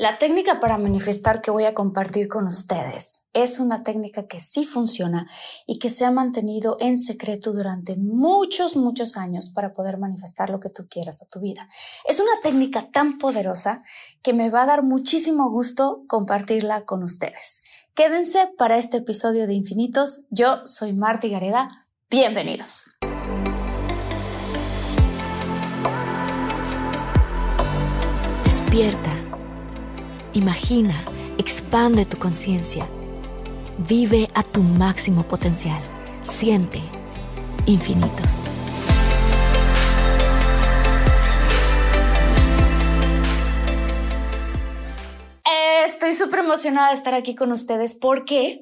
La técnica para manifestar que voy a compartir con ustedes es una técnica que sí funciona y que se ha mantenido en secreto durante muchos, muchos años para poder manifestar lo que tú quieras a tu vida. Es una técnica tan poderosa que me va a dar muchísimo gusto compartirla con ustedes. Quédense para este episodio de Infinitos. Yo soy Marta Gareda. Bienvenidos. Despierta. Imagina, expande tu conciencia. Vive a tu máximo potencial. Siente infinitos. Estoy súper emocionada de estar aquí con ustedes. ¿Por qué?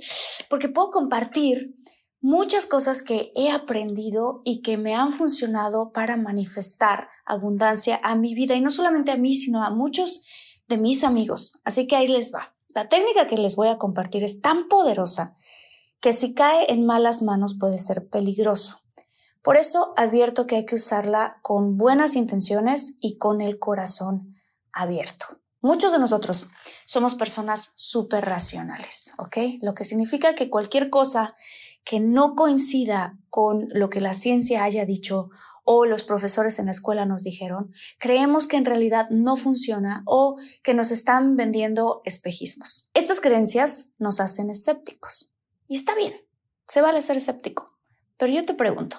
Porque puedo compartir muchas cosas que he aprendido y que me han funcionado para manifestar abundancia a mi vida y no solamente a mí, sino a muchos de mis amigos. Así que ahí les va. La técnica que les voy a compartir es tan poderosa que si cae en malas manos puede ser peligroso. Por eso advierto que hay que usarla con buenas intenciones y con el corazón abierto. Muchos de nosotros somos personas súper racionales, ¿ok? Lo que significa que cualquier cosa que no coincida con lo que la ciencia haya dicho o los profesores en la escuela nos dijeron, creemos que en realidad no funciona o que nos están vendiendo espejismos. Estas creencias nos hacen escépticos. Y está bien, se vale ser escéptico. Pero yo te pregunto,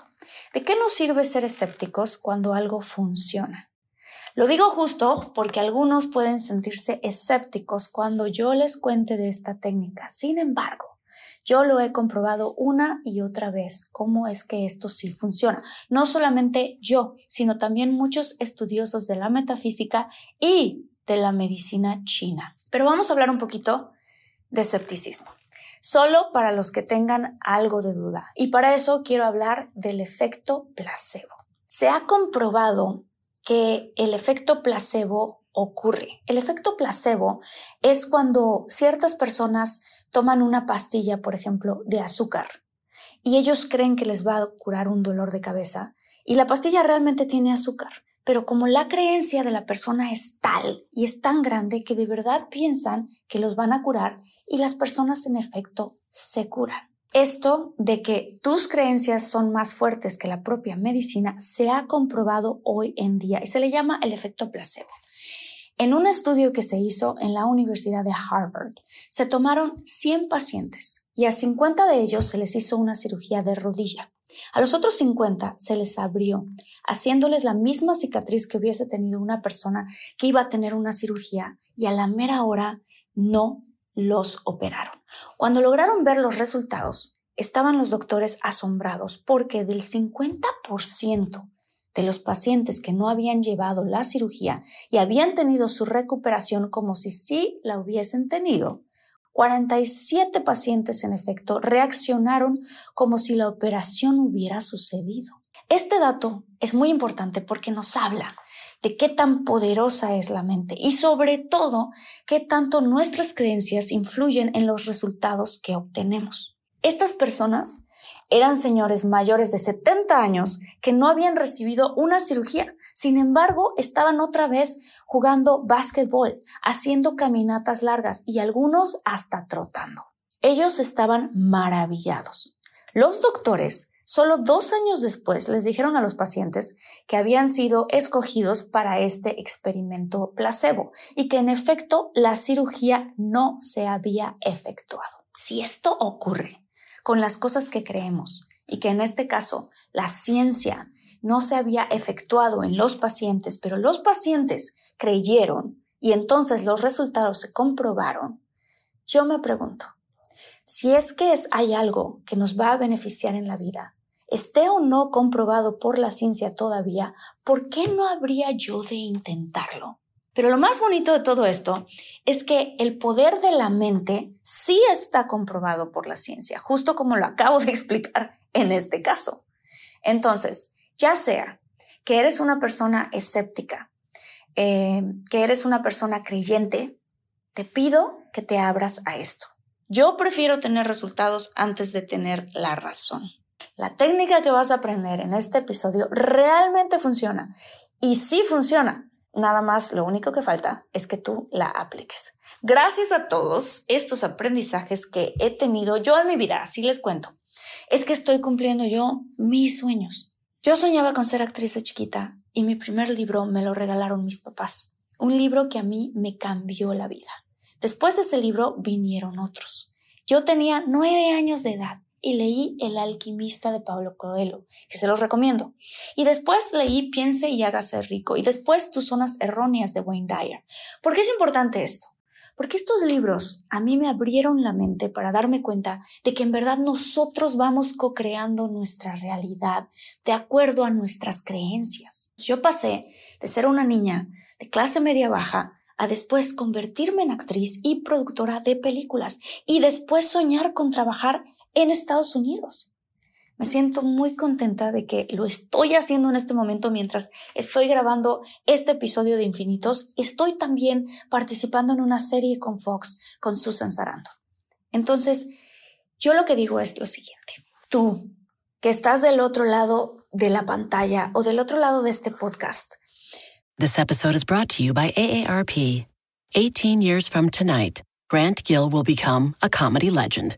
¿de qué nos sirve ser escépticos cuando algo funciona? Lo digo justo porque algunos pueden sentirse escépticos cuando yo les cuente de esta técnica. Sin embargo, yo lo he comprobado una y otra vez cómo es que esto sí funciona. No solamente yo, sino también muchos estudiosos de la metafísica y de la medicina china. Pero vamos a hablar un poquito de escepticismo. Solo para los que tengan algo de duda. Y para eso quiero hablar del efecto placebo. Se ha comprobado que el efecto placebo ocurre. El efecto placebo es cuando ciertas personas toman una pastilla, por ejemplo, de azúcar y ellos creen que les va a curar un dolor de cabeza y la pastilla realmente tiene azúcar. Pero como la creencia de la persona es tal y es tan grande que de verdad piensan que los van a curar y las personas en efecto se curan. Esto de que tus creencias son más fuertes que la propia medicina se ha comprobado hoy en día y se le llama el efecto placebo. En un estudio que se hizo en la Universidad de Harvard, se tomaron 100 pacientes y a 50 de ellos se les hizo una cirugía de rodilla. A los otros 50 se les abrió, haciéndoles la misma cicatriz que hubiese tenido una persona que iba a tener una cirugía y a la mera hora no los operaron. Cuando lograron ver los resultados, estaban los doctores asombrados porque del 50% de los pacientes que no habían llevado la cirugía y habían tenido su recuperación como si sí la hubiesen tenido, 47 pacientes en efecto reaccionaron como si la operación hubiera sucedido. Este dato es muy importante porque nos habla de qué tan poderosa es la mente y sobre todo qué tanto nuestras creencias influyen en los resultados que obtenemos. Estas personas eran señores mayores de 70 años que no habían recibido una cirugía. Sin embargo, estaban otra vez jugando básquetbol, haciendo caminatas largas y algunos hasta trotando. Ellos estaban maravillados. Los doctores Solo dos años después les dijeron a los pacientes que habían sido escogidos para este experimento placebo y que en efecto la cirugía no se había efectuado. Si esto ocurre con las cosas que creemos y que en este caso la ciencia no se había efectuado en los pacientes, pero los pacientes creyeron y entonces los resultados se comprobaron, yo me pregunto, si es que es, hay algo que nos va a beneficiar en la vida, esté o no comprobado por la ciencia todavía, ¿por qué no habría yo de intentarlo? Pero lo más bonito de todo esto es que el poder de la mente sí está comprobado por la ciencia, justo como lo acabo de explicar en este caso. Entonces, ya sea que eres una persona escéptica, eh, que eres una persona creyente, te pido que te abras a esto. Yo prefiero tener resultados antes de tener la razón. La técnica que vas a aprender en este episodio realmente funciona. Y sí funciona. Nada más lo único que falta es que tú la apliques. Gracias a todos estos aprendizajes que he tenido yo en mi vida, así les cuento, es que estoy cumpliendo yo mis sueños. Yo soñaba con ser actriz de chiquita y mi primer libro me lo regalaron mis papás. Un libro que a mí me cambió la vida. Después de ese libro vinieron otros. Yo tenía nueve años de edad y leí El alquimista de Pablo Coelho, que se los recomiendo. Y después leí Piense y hágase rico y después Tus zonas erróneas de Wayne Dyer. ¿Por qué es importante esto? Porque estos libros a mí me abrieron la mente para darme cuenta de que en verdad nosotros vamos co-creando nuestra realidad de acuerdo a nuestras creencias. Yo pasé de ser una niña de clase media baja a después convertirme en actriz y productora de películas y después soñar con trabajar en Estados Unidos. Me siento muy contenta de que lo estoy haciendo en este momento mientras estoy grabando este episodio de Infinitos. Estoy también participando en una serie con Fox, con Susan Sarando. Entonces, yo lo que digo es lo siguiente. Tú, que estás del otro lado de la pantalla o del otro lado de este podcast. This episode is brought to you by AARP. 18 years from tonight, Grant Gill will become a comedy legend.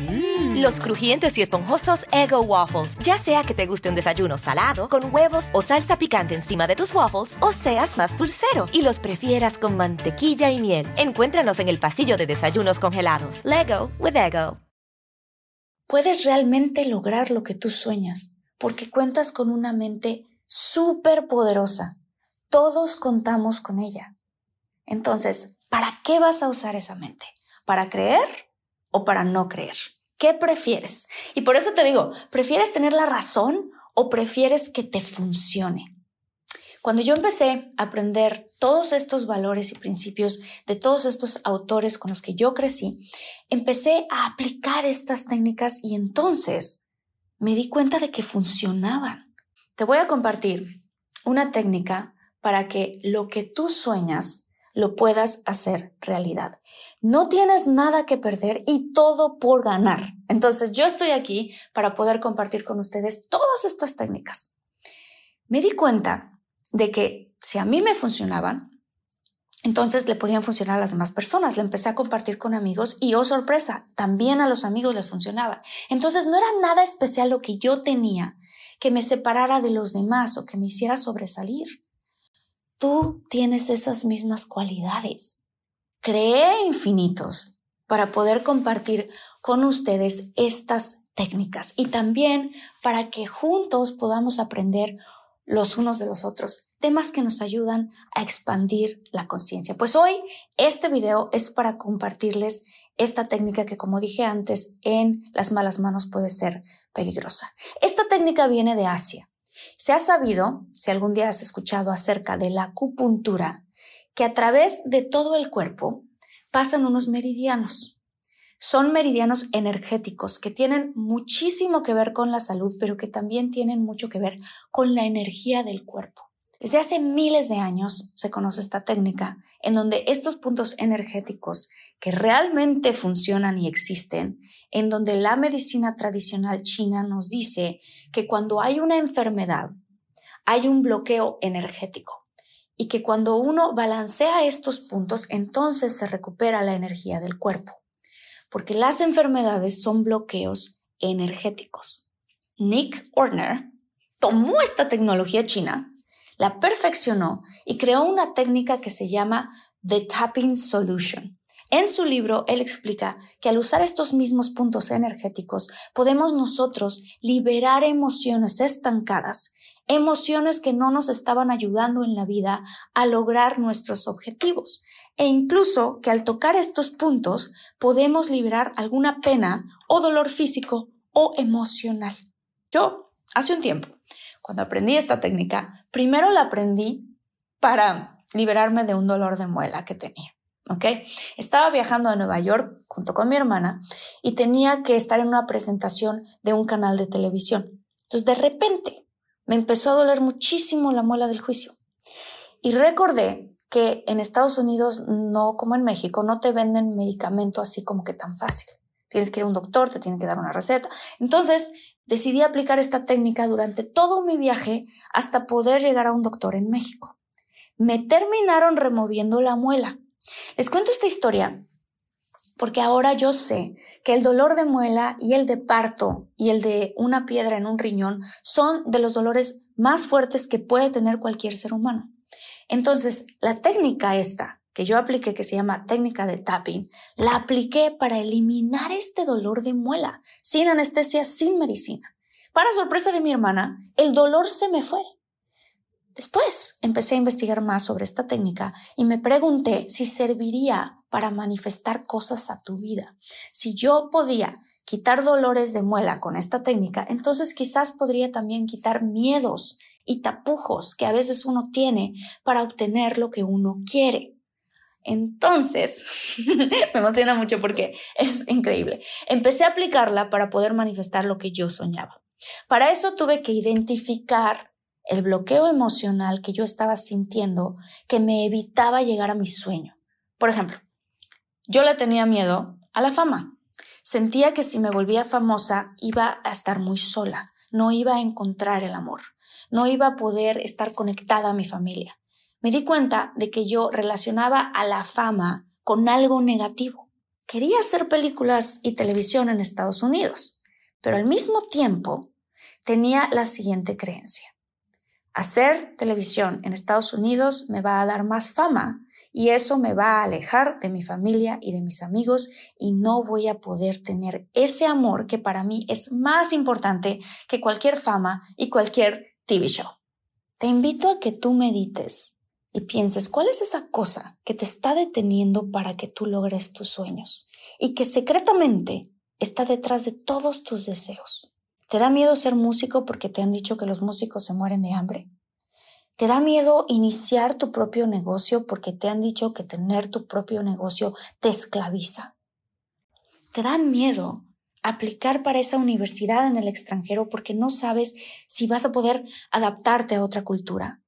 Mm. Los crujientes y esponjosos Ego Waffles. Ya sea que te guste un desayuno salado, con huevos o salsa picante encima de tus waffles, o seas más dulcero y los prefieras con mantequilla y miel. Encuéntranos en el pasillo de desayunos congelados. Lego with Ego. Puedes realmente lograr lo que tú sueñas, porque cuentas con una mente súper poderosa. Todos contamos con ella. Entonces, ¿para qué vas a usar esa mente? ¿Para creer? O para no creer? ¿Qué prefieres? Y por eso te digo, ¿prefieres tener la razón o prefieres que te funcione? Cuando yo empecé a aprender todos estos valores y principios de todos estos autores con los que yo crecí, empecé a aplicar estas técnicas y entonces me di cuenta de que funcionaban. Te voy a compartir una técnica para que lo que tú sueñas lo puedas hacer realidad. No tienes nada que perder y todo por ganar. Entonces yo estoy aquí para poder compartir con ustedes todas estas técnicas. Me di cuenta de que si a mí me funcionaban, entonces le podían funcionar a las demás personas. Le empecé a compartir con amigos y, oh sorpresa, también a los amigos les funcionaba. Entonces no era nada especial lo que yo tenía que me separara de los demás o que me hiciera sobresalir. Tú tienes esas mismas cualidades. Cree infinitos para poder compartir con ustedes estas técnicas y también para que juntos podamos aprender los unos de los otros, temas que nos ayudan a expandir la conciencia. Pues hoy este video es para compartirles esta técnica que como dije antes en las malas manos puede ser peligrosa. Esta técnica viene de Asia Se ha sabido, si algún día has escuchado acerca de la acupuntura, que a través de todo el cuerpo pasan unos meridianos. Son meridianos energéticos que tienen muchísimo que ver con la salud, pero que también tienen mucho que ver con la energía del cuerpo. Desde hace miles de años se conoce esta técnica en donde estos puntos energéticos que realmente funcionan y existen, en donde la medicina tradicional china nos dice que cuando hay una enfermedad, hay un bloqueo energético y que cuando uno balancea estos puntos, entonces se recupera la energía del cuerpo, porque las enfermedades son bloqueos energéticos. Nick Orner tomó esta tecnología china la perfeccionó y creó una técnica que se llama The Tapping Solution. En su libro, él explica que al usar estos mismos puntos energéticos, podemos nosotros liberar emociones estancadas, emociones que no nos estaban ayudando en la vida a lograr nuestros objetivos, e incluso que al tocar estos puntos podemos liberar alguna pena o dolor físico o emocional. Yo, hace un tiempo, cuando aprendí esta técnica, primero la aprendí para liberarme de un dolor de muela que tenía. ¿Ok? Estaba viajando a Nueva York junto con mi hermana y tenía que estar en una presentación de un canal de televisión. Entonces, de repente, me empezó a doler muchísimo la muela del juicio. Y recordé que en Estados Unidos, no como en México, no te venden medicamento así como que tan fácil. Tienes que ir a un doctor, te tienen que dar una receta. Entonces, decidí aplicar esta técnica durante todo mi viaje hasta poder llegar a un doctor en México. Me terminaron removiendo la muela. Les cuento esta historia porque ahora yo sé que el dolor de muela y el de parto y el de una piedra en un riñón son de los dolores más fuertes que puede tener cualquier ser humano. Entonces, la técnica esta que yo apliqué, que se llama técnica de tapping, la apliqué para eliminar este dolor de muela, sin anestesia, sin medicina. Para sorpresa de mi hermana, el dolor se me fue. Después empecé a investigar más sobre esta técnica y me pregunté si serviría para manifestar cosas a tu vida. Si yo podía quitar dolores de muela con esta técnica, entonces quizás podría también quitar miedos y tapujos que a veces uno tiene para obtener lo que uno quiere. Entonces, me emociona mucho porque es increíble. Empecé a aplicarla para poder manifestar lo que yo soñaba. Para eso tuve que identificar el bloqueo emocional que yo estaba sintiendo que me evitaba llegar a mi sueño. Por ejemplo, yo le tenía miedo a la fama. Sentía que si me volvía famosa iba a estar muy sola, no iba a encontrar el amor, no iba a poder estar conectada a mi familia me di cuenta de que yo relacionaba a la fama con algo negativo. Quería hacer películas y televisión en Estados Unidos, pero al mismo tiempo tenía la siguiente creencia. Hacer televisión en Estados Unidos me va a dar más fama y eso me va a alejar de mi familia y de mis amigos y no voy a poder tener ese amor que para mí es más importante que cualquier fama y cualquier TV show. Te invito a que tú medites y pienses cuál es esa cosa que te está deteniendo para que tú logres tus sueños y que secretamente está detrás de todos tus deseos. ¿Te da miedo ser músico porque te han dicho que los músicos se mueren de hambre? ¿Te da miedo iniciar tu propio negocio porque te han dicho que tener tu propio negocio te esclaviza? ¿Te da miedo aplicar para esa universidad en el extranjero porque no sabes si vas a poder adaptarte a otra cultura?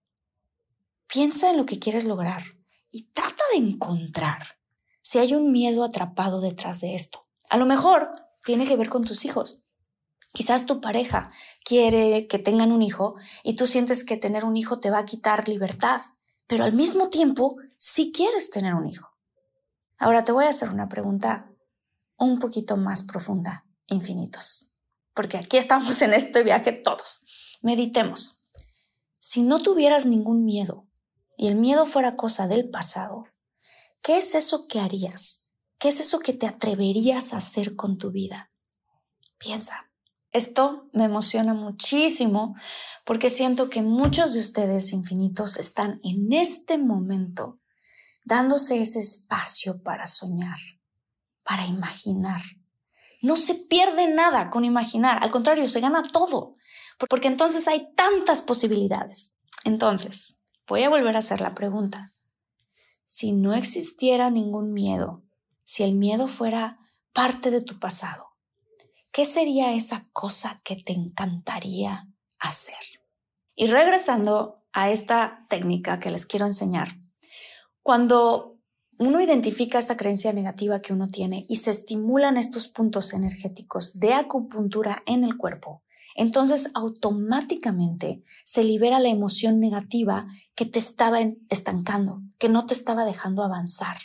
Piensa en lo que quieres lograr y trata de encontrar si hay un miedo atrapado detrás de esto. A lo mejor tiene que ver con tus hijos. Quizás tu pareja quiere que tengan un hijo y tú sientes que tener un hijo te va a quitar libertad, pero al mismo tiempo sí quieres tener un hijo. Ahora te voy a hacer una pregunta un poquito más profunda, infinitos, porque aquí estamos en este viaje todos. Meditemos. Si no tuvieras ningún miedo, y el miedo fuera cosa del pasado, ¿qué es eso que harías? ¿Qué es eso que te atreverías a hacer con tu vida? Piensa. Esto me emociona muchísimo porque siento que muchos de ustedes infinitos están en este momento dándose ese espacio para soñar, para imaginar. No se pierde nada con imaginar, al contrario, se gana todo porque entonces hay tantas posibilidades. Entonces, voy a volver a hacer la pregunta. Si no existiera ningún miedo, si el miedo fuera parte de tu pasado, ¿qué sería esa cosa que te encantaría hacer? Y regresando a esta técnica que les quiero enseñar, cuando uno identifica esta creencia negativa que uno tiene y se estimulan estos puntos energéticos de acupuntura en el cuerpo, entonces automáticamente se libera la emoción negativa que te estaba estancando, que no te estaba dejando avanzar.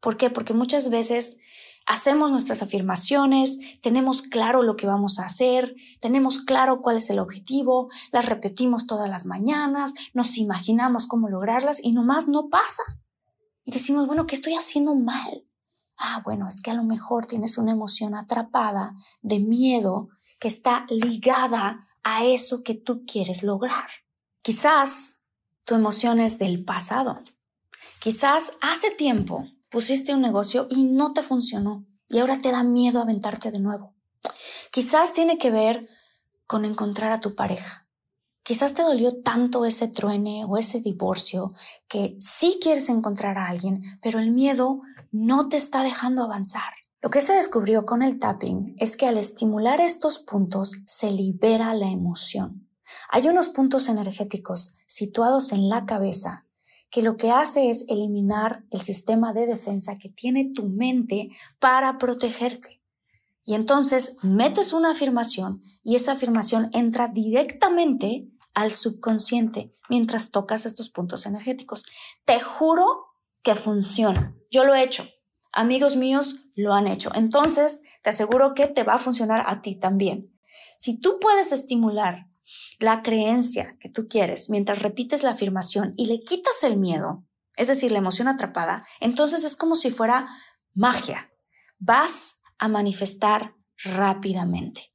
¿Por qué? Porque muchas veces hacemos nuestras afirmaciones, tenemos claro lo que vamos a hacer, tenemos claro cuál es el objetivo, las repetimos todas las mañanas, nos imaginamos cómo lograrlas y nomás no pasa. Y decimos, bueno, ¿qué estoy haciendo mal? Ah, bueno, es que a lo mejor tienes una emoción atrapada de miedo está ligada a eso que tú quieres lograr. Quizás tu emoción es del pasado. Quizás hace tiempo pusiste un negocio y no te funcionó y ahora te da miedo aventarte de nuevo. Quizás tiene que ver con encontrar a tu pareja. Quizás te dolió tanto ese truene o ese divorcio que sí quieres encontrar a alguien, pero el miedo no te está dejando avanzar. Lo que se descubrió con el tapping es que al estimular estos puntos se libera la emoción. Hay unos puntos energéticos situados en la cabeza que lo que hace es eliminar el sistema de defensa que tiene tu mente para protegerte. Y entonces metes una afirmación y esa afirmación entra directamente al subconsciente mientras tocas estos puntos energéticos. Te juro que funciona. Yo lo he hecho. Amigos míos lo han hecho. Entonces, te aseguro que te va a funcionar a ti también. Si tú puedes estimular la creencia que tú quieres mientras repites la afirmación y le quitas el miedo, es decir, la emoción atrapada, entonces es como si fuera magia. Vas a manifestar rápidamente.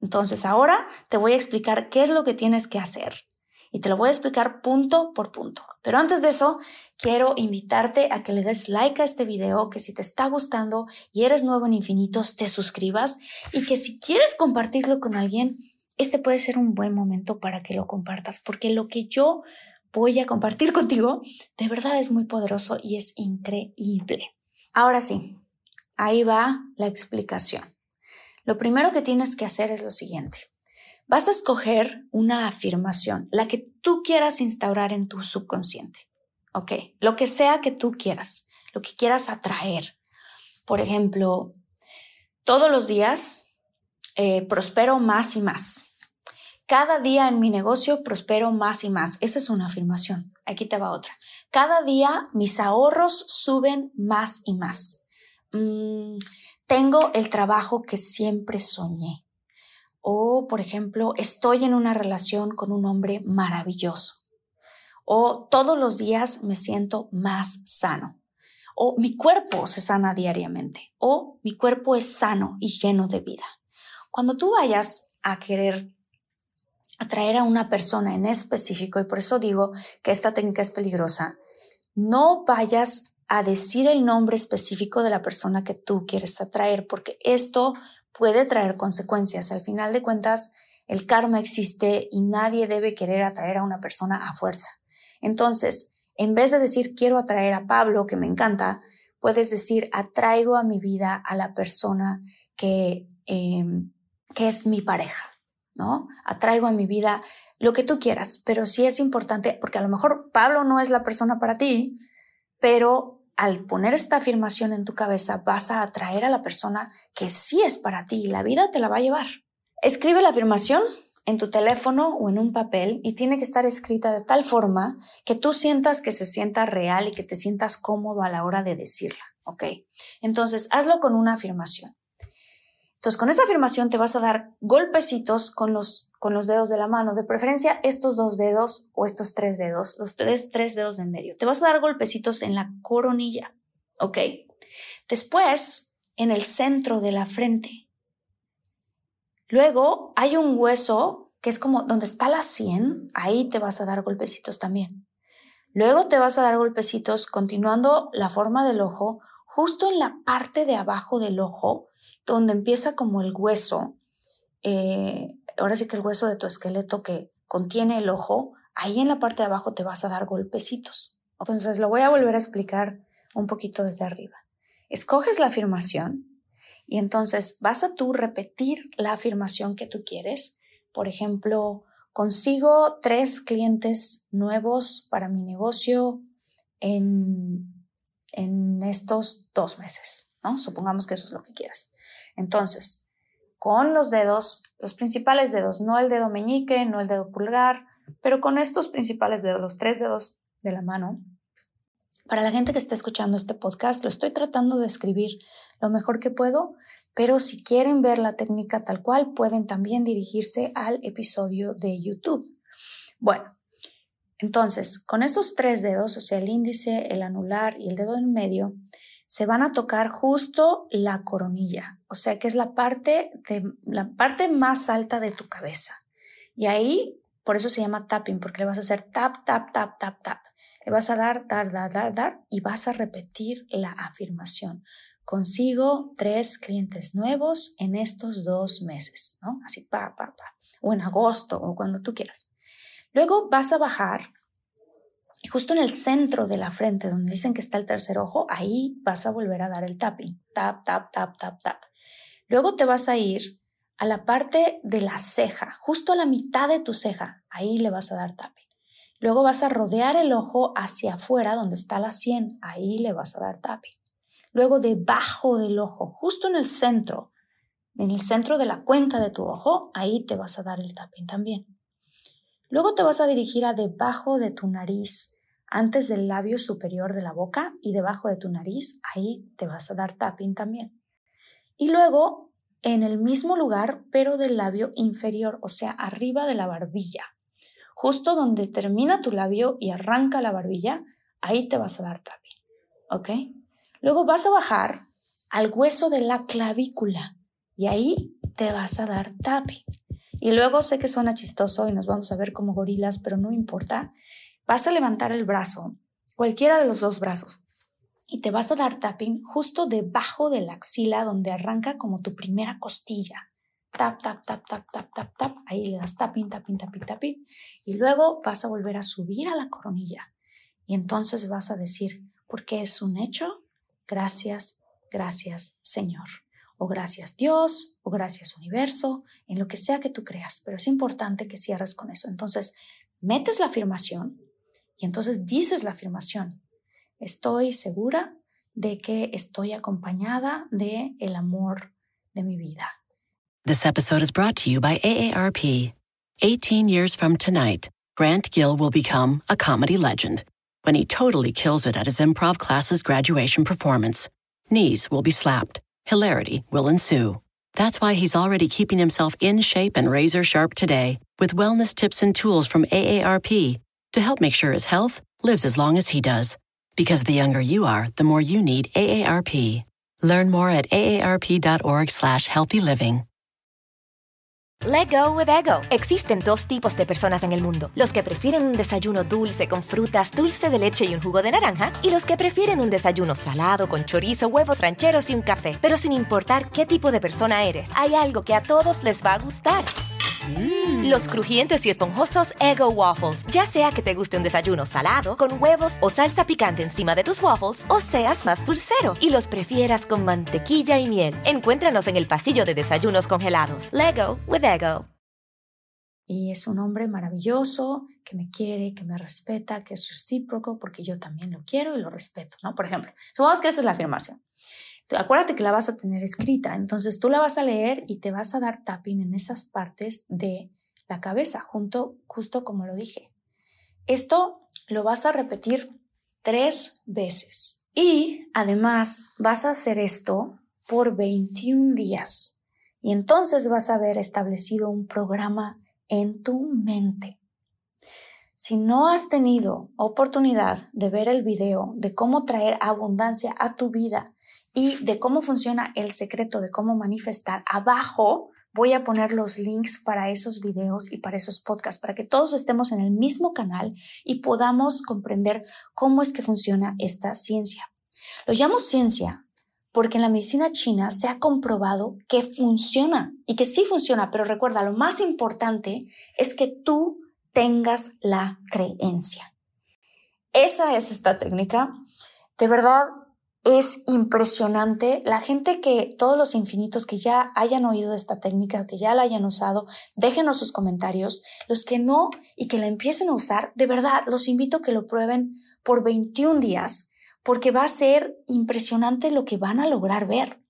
Entonces ahora te voy a explicar qué es lo que tienes que hacer y te lo voy a explicar punto por punto. Pero antes de eso, quiero invitarte a que le des like a este video, que si te está gustando y eres nuevo en Infinitos, te suscribas y que si quieres compartirlo con alguien, este puede ser un buen momento para que lo compartas, porque lo que yo voy a compartir contigo de verdad es muy poderoso y es increíble. Ahora sí, ahí va la explicación. Lo primero que tienes que hacer es lo siguiente. Vas a escoger una afirmación, la que tú quieras instaurar en tu subconsciente. ¿Ok? Lo que sea que tú quieras, lo que quieras atraer. Por ejemplo, todos los días eh, prospero más y más. Cada día en mi negocio prospero más y más. Esa es una afirmación. Aquí te va otra. Cada día mis ahorros suben más y más. Mm, tengo el trabajo que siempre soñé. O, por ejemplo, estoy en una relación con un hombre maravilloso. O todos los días me siento más sano. O mi cuerpo se sana diariamente. O mi cuerpo es sano y lleno de vida. Cuando tú vayas a querer atraer a una persona en específico, y por eso digo que esta técnica es peligrosa, no vayas a decir el nombre específico de la persona que tú quieres atraer, porque esto puede traer consecuencias. Al final de cuentas, el karma existe y nadie debe querer atraer a una persona a fuerza. Entonces, en vez de decir quiero atraer a Pablo, que me encanta, puedes decir atraigo a mi vida a la persona que eh, que es mi pareja, ¿no? Atraigo a mi vida lo que tú quieras, pero sí es importante, porque a lo mejor Pablo no es la persona para ti, pero al poner esta afirmación en tu cabeza vas a atraer a la persona que sí es para ti y la vida te la va a llevar. Escribe la afirmación en tu teléfono o en un papel y tiene que estar escrita de tal forma que tú sientas que se sienta real y que te sientas cómodo a la hora de decirla, ¿ok? Entonces, hazlo con una afirmación. Entonces, con esa afirmación te vas a dar golpecitos con los, con los dedos de la mano, de preferencia estos dos dedos o estos tres dedos, los tres, tres dedos en medio. Te vas a dar golpecitos en la coronilla, ¿ok? Después, en el centro de la frente. Luego hay un hueso que es como donde está la sien, ahí te vas a dar golpecitos también. Luego te vas a dar golpecitos continuando la forma del ojo, justo en la parte de abajo del ojo, donde empieza como el hueso, eh, ahora sí que el hueso de tu esqueleto que contiene el ojo, ahí en la parte de abajo te vas a dar golpecitos. Entonces lo voy a volver a explicar un poquito desde arriba. Escoges la afirmación y entonces vas a tú repetir la afirmación que tú quieres. Por ejemplo, consigo tres clientes nuevos para mi negocio en, en estos dos meses, ¿no? Supongamos que eso es lo que quieras. Entonces, con los dedos, los principales dedos, no el dedo meñique, no el dedo pulgar, pero con estos principales dedos, los tres dedos de la mano, para la gente que está escuchando este podcast, lo estoy tratando de escribir lo mejor que puedo, pero si quieren ver la técnica tal cual, pueden también dirigirse al episodio de YouTube. Bueno, entonces, con estos tres dedos, o sea, el índice, el anular y el dedo en medio, se van a tocar justo la coronilla, o sea, que es la parte, de, la parte más alta de tu cabeza. Y ahí, por eso se llama tapping, porque le vas a hacer tap, tap, tap, tap, tap. Le vas a dar, dar, dar, dar, dar y vas a repetir la afirmación. Consigo tres clientes nuevos en estos dos meses, ¿no? Así, pa, pa, pa. O en agosto o cuando tú quieras. Luego vas a bajar y justo en el centro de la frente, donde dicen que está el tercer ojo, ahí vas a volver a dar el tapping. Tap, tap, tap, tap, tap. Luego te vas a ir a la parte de la ceja, justo a la mitad de tu ceja. Ahí le vas a dar tapping. Luego vas a rodear el ojo hacia afuera, donde está la sien. Ahí le vas a dar tapping. Luego debajo del ojo, justo en el centro, en el centro de la cuenca de tu ojo, ahí te vas a dar el tapping también. Luego te vas a dirigir a debajo de tu nariz, antes del labio superior de la boca y debajo de tu nariz, ahí te vas a dar tapping también. Y luego en el mismo lugar, pero del labio inferior, o sea, arriba de la barbilla justo donde termina tu labio y arranca la barbilla, ahí te vas a dar tapping. ¿Ok? Luego vas a bajar al hueso de la clavícula y ahí te vas a dar tapping. Y luego sé que suena chistoso y nos vamos a ver como gorilas, pero no importa. Vas a levantar el brazo, cualquiera de los dos brazos, y te vas a dar tapping justo debajo de la axila donde arranca como tu primera costilla. Tap, tap, tap, tap, tap, tap, tap, ahí le das tapping, tapping, tapping, tapping, y luego vas a volver a subir a la coronilla. Y entonces vas a decir, porque es un hecho, gracias, gracias Señor, o gracias Dios, o gracias universo, en lo que sea que tú creas, pero es importante que cierres con eso. Entonces, metes la afirmación y entonces dices la afirmación. Estoy segura de que estoy acompañada de el amor de mi vida. This episode is brought to you by AARP. 18 years from tonight, Grant Gill will become a comedy legend when he totally kills it at his improv class's graduation performance. Knees will be slapped. Hilarity will ensue. That's why he's already keeping himself in shape and razor sharp today with wellness tips and tools from AARP to help make sure his health lives as long as he does. Because the younger you are, the more you need AARP. Learn more at aarp.org slash healthy living. Let go with ego. Existen dos tipos de personas en el mundo: los que prefieren un desayuno dulce con frutas, dulce de leche y un jugo de naranja, y los que prefieren un desayuno salado con chorizo, huevos rancheros y un café. Pero sin importar qué tipo de persona eres, hay algo que a todos les va a gustar. Mm. Los crujientes y esponjosos Ego Waffles. Ya sea que te guste un desayuno salado, con huevos o salsa picante encima de tus waffles, o seas más dulcero y los prefieras con mantequilla y miel. Encuéntranos en el pasillo de desayunos congelados. Lego with Ego. Y es un hombre maravilloso que me quiere, que me respeta, que es recíproco, porque yo también lo quiero y lo respeto, ¿no? Por ejemplo, supongamos que esa es la afirmación. Acuérdate que la vas a tener escrita, entonces tú la vas a leer y te vas a dar tapping en esas partes de la cabeza, junto, justo como lo dije. Esto lo vas a repetir tres veces y además vas a hacer esto por 21 días y entonces vas a haber establecido un programa en tu mente. Si no has tenido oportunidad de ver el video de cómo traer abundancia a tu vida y de cómo funciona el secreto de cómo manifestar, abajo voy a poner los links para esos videos y para esos podcasts, para que todos estemos en el mismo canal y podamos comprender cómo es que funciona esta ciencia. Lo llamo ciencia porque en la medicina china se ha comprobado que funciona y que sí funciona, pero recuerda, lo más importante es que tú tengas la creencia. Esa es esta técnica. De verdad, es impresionante. La gente que, todos los infinitos que ya hayan oído esta técnica, que ya la hayan usado, déjenos sus comentarios. Los que no y que la empiecen a usar, de verdad, los invito a que lo prueben por 21 días, porque va a ser impresionante lo que van a lograr ver.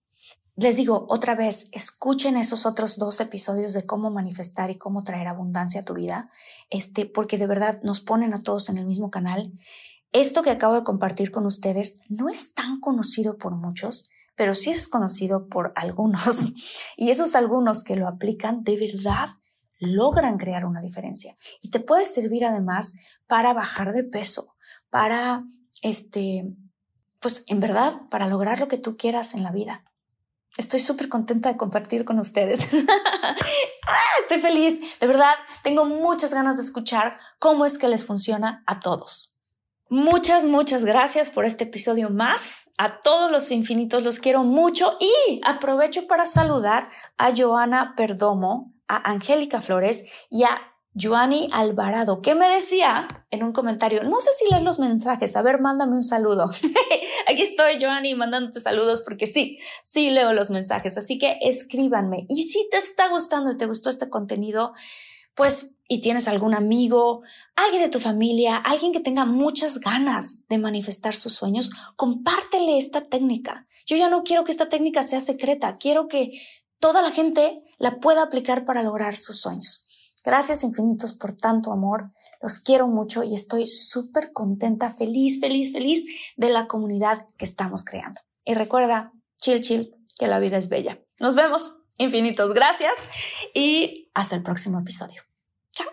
Les digo otra vez, escuchen esos otros dos episodios de cómo manifestar y cómo traer abundancia a tu vida, este, porque de verdad nos ponen a todos en el mismo canal. Esto que acabo de compartir con ustedes no es tan conocido por muchos, pero sí es conocido por algunos. Y esos algunos que lo aplican de verdad logran crear una diferencia. Y te puede servir además para bajar de peso, para, este, pues en verdad, para lograr lo que tú quieras en la vida. Estoy súper contenta de compartir con ustedes. Ah, estoy feliz. De verdad, tengo muchas ganas de escuchar cómo es que les funciona a todos. Muchas, muchas gracias por este episodio más. A todos los infinitos los quiero mucho y aprovecho para saludar a Joana Perdomo, a Angélica Flores y a Joani Alvarado, que me decía en un comentario, no sé si leer los mensajes, a ver, mándame un saludo. Aquí estoy, Joani, mandándote saludos porque sí, sí leo los mensajes, así que escríbanme. Y si te está gustando y te gustó este contenido, pues, y tienes algún amigo, alguien de tu familia, alguien que tenga muchas ganas de manifestar sus sueños, compártele esta técnica. Yo ya no quiero que esta técnica sea secreta, quiero que toda la gente la pueda aplicar para lograr sus sueños. Gracias infinitos por tanto amor, los quiero mucho y estoy súper contenta, feliz, feliz, feliz de la comunidad que estamos creando. Y recuerda, chill, chill, que la vida es bella. Nos vemos infinitos gracias y hasta el próximo episodio. Chao.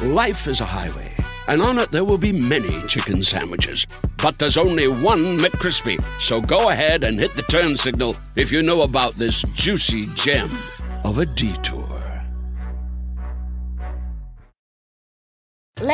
Life is a highway, and on it there will be many chicken sandwiches. But there's only one McCrispy. So go ahead and hit the turn signal if you know about this juicy gem of a detour.